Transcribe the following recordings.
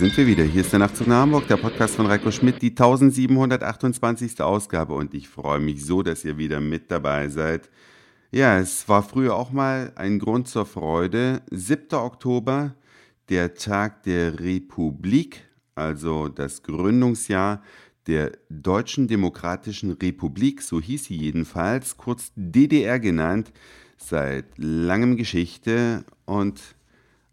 sind wir wieder. Hier ist der Nachtzug nach Hamburg, der Podcast von Reiko Schmidt, die 1728. Ausgabe und ich freue mich so, dass ihr wieder mit dabei seid. Ja, es war früher auch mal ein Grund zur Freude. 7. Oktober, der Tag der Republik, also das Gründungsjahr der Deutschen Demokratischen Republik, so hieß sie jedenfalls, kurz DDR genannt, seit langem Geschichte und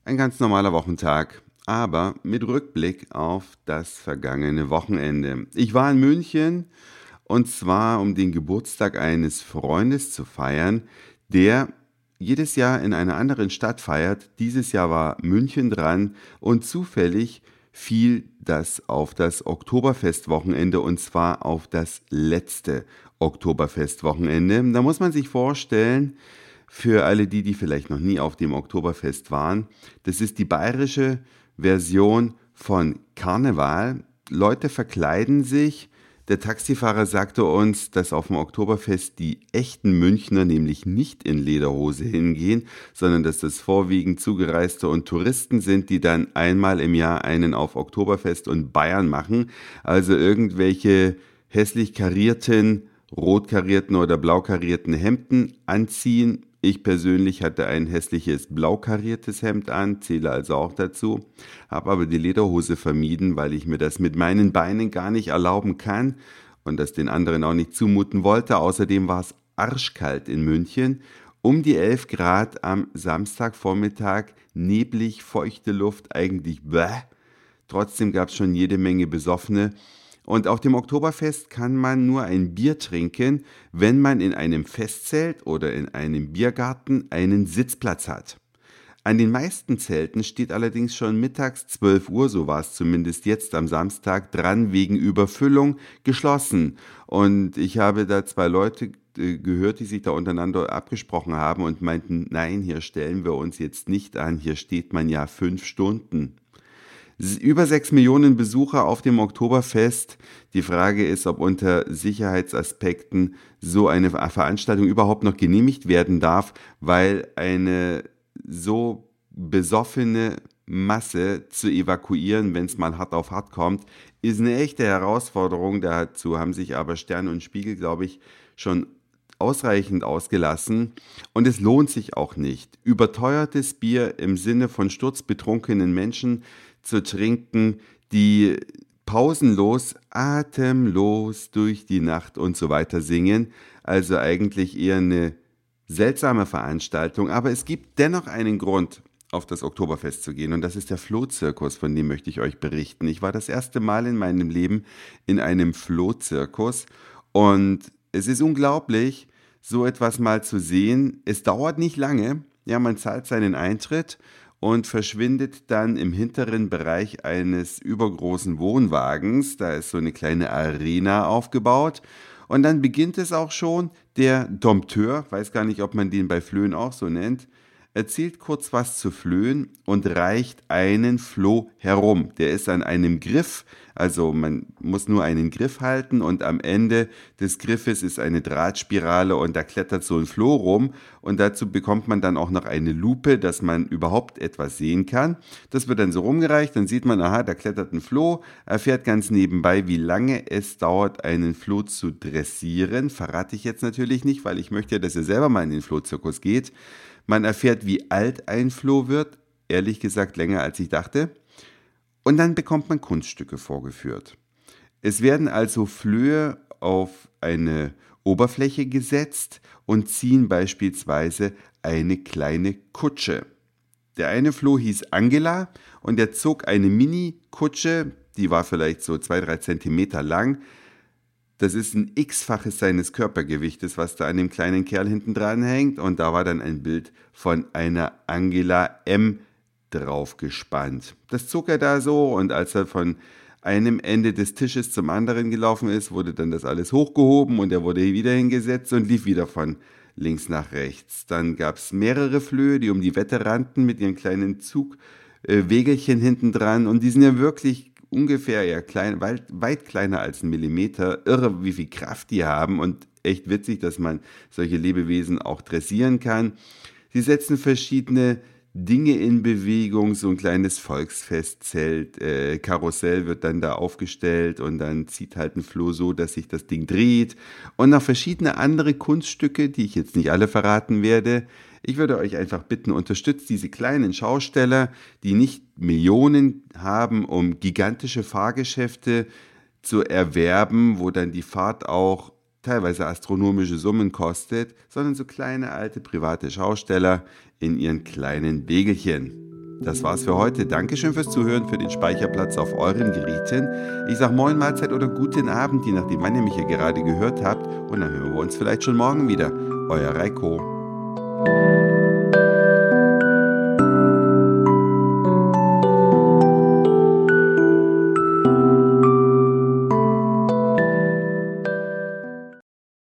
ein ganz normaler Wochentag aber mit Rückblick auf das vergangene Wochenende. Ich war in München und zwar um den Geburtstag eines Freundes zu feiern, der jedes Jahr in einer anderen Stadt feiert. Dieses Jahr war München dran und zufällig fiel das auf das Oktoberfestwochenende und zwar auf das letzte Oktoberfestwochenende. Da muss man sich vorstellen, für alle die, die vielleicht noch nie auf dem Oktoberfest waren, das ist die bayerische Version von Karneval. Leute verkleiden sich. Der Taxifahrer sagte uns, dass auf dem Oktoberfest die echten Münchner nämlich nicht in Lederhose hingehen, sondern dass das vorwiegend Zugereiste und Touristen sind, die dann einmal im Jahr einen auf Oktoberfest und Bayern machen. Also irgendwelche hässlich karierten, rot karierten oder blau karierten Hemden anziehen, ich persönlich hatte ein hässliches blau kariertes Hemd an, zähle also auch dazu, habe aber die Lederhose vermieden, weil ich mir das mit meinen Beinen gar nicht erlauben kann und das den anderen auch nicht zumuten wollte. Außerdem war es arschkalt in München, um die 11 Grad am Samstagvormittag, neblig, feuchte Luft, eigentlich bäh. Trotzdem gab es schon jede Menge Besoffene und auf dem Oktoberfest kann man nur ein Bier trinken, wenn man in einem Festzelt oder in einem Biergarten einen Sitzplatz hat. An den meisten Zelten steht allerdings schon mittags 12 Uhr, so war es zumindest jetzt am Samstag, dran wegen Überfüllung geschlossen. Und ich habe da zwei Leute äh, gehört, die sich da untereinander abgesprochen haben und meinten, nein, hier stellen wir uns jetzt nicht an, hier steht man ja fünf Stunden über sechs Millionen Besucher auf dem Oktoberfest. Die Frage ist, ob unter Sicherheitsaspekten so eine Veranstaltung überhaupt noch genehmigt werden darf, weil eine so besoffene Masse zu evakuieren, wenn es mal hart auf hart kommt, ist eine echte Herausforderung. Dazu haben sich aber Stern und Spiegel, glaube ich, schon ausreichend ausgelassen und es lohnt sich auch nicht. Überteuertes Bier im Sinne von sturzbetrunkenen Menschen zu trinken, die pausenlos, atemlos durch die Nacht und so weiter singen. Also eigentlich eher eine seltsame Veranstaltung, aber es gibt dennoch einen Grund, auf das Oktoberfest zu gehen und das ist der Flohzirkus, von dem möchte ich euch berichten. Ich war das erste Mal in meinem Leben in einem Flohzirkus und es ist unglaublich, so etwas mal zu sehen. Es dauert nicht lange, ja, man zahlt seinen Eintritt und verschwindet dann im hinteren Bereich eines übergroßen Wohnwagens. Da ist so eine kleine Arena aufgebaut. Und dann beginnt es auch schon. Der Dompteur, weiß gar nicht, ob man den bei Flöhen auch so nennt, erzählt kurz was zu Flöhen und reicht einen Floh herum. Der ist an einem Griff, also man muss nur einen Griff halten und am Ende des Griffes ist eine Drahtspirale und da klettert so ein Floh rum und dazu bekommt man dann auch noch eine Lupe, dass man überhaupt etwas sehen kann. Das wird dann so rumgereicht, dann sieht man, aha, da klettert ein Floh, erfährt ganz nebenbei, wie lange es dauert, einen Floh zu dressieren. Verrate ich jetzt natürlich nicht, weil ich möchte dass ihr selber mal in den Flohzirkus geht. Man erfährt, wie alt ein Floh wird, ehrlich gesagt länger als ich dachte. Und dann bekommt man Kunststücke vorgeführt. Es werden also Flöhe auf eine Oberfläche gesetzt und ziehen beispielsweise eine kleine Kutsche. Der eine Floh hieß Angela und er zog eine Mini-Kutsche, die war vielleicht so zwei, drei Zentimeter lang, das ist ein x-faches seines Körpergewichtes, was da an dem kleinen Kerl hinten dran hängt. Und da war dann ein Bild von einer Angela M draufgespannt. Das zog er da so und als er von einem Ende des Tisches zum anderen gelaufen ist, wurde dann das alles hochgehoben und er wurde wieder hingesetzt und lief wieder von links nach rechts. Dann gab es mehrere Flöhe, die um die Wette rannten mit ihren kleinen Zugwegelchen äh, hinten dran und die sind ja wirklich ungefähr ja klein, weit, weit kleiner als ein Millimeter. Irre, wie viel Kraft die haben und echt witzig, dass man solche Lebewesen auch dressieren kann. Sie setzen verschiedene Dinge in Bewegung, so ein kleines Volksfestzelt, äh, Karussell wird dann da aufgestellt und dann zieht halt ein Floh so, dass sich das Ding dreht und noch verschiedene andere Kunststücke, die ich jetzt nicht alle verraten werde. Ich würde euch einfach bitten, unterstützt diese kleinen Schausteller, die nicht Millionen haben, um gigantische Fahrgeschäfte zu erwerben, wo dann die Fahrt auch teilweise astronomische Summen kostet, sondern so kleine alte private Schausteller in ihren kleinen Wegelchen. Das war's für heute. Dankeschön fürs Zuhören, für den Speicherplatz auf euren Geräten. Ich sag Moin Mahlzeit oder guten Abend, je nachdem, wann ihr mich hier gerade gehört habt. Und dann hören wir uns vielleicht schon morgen wieder. Euer Reiko.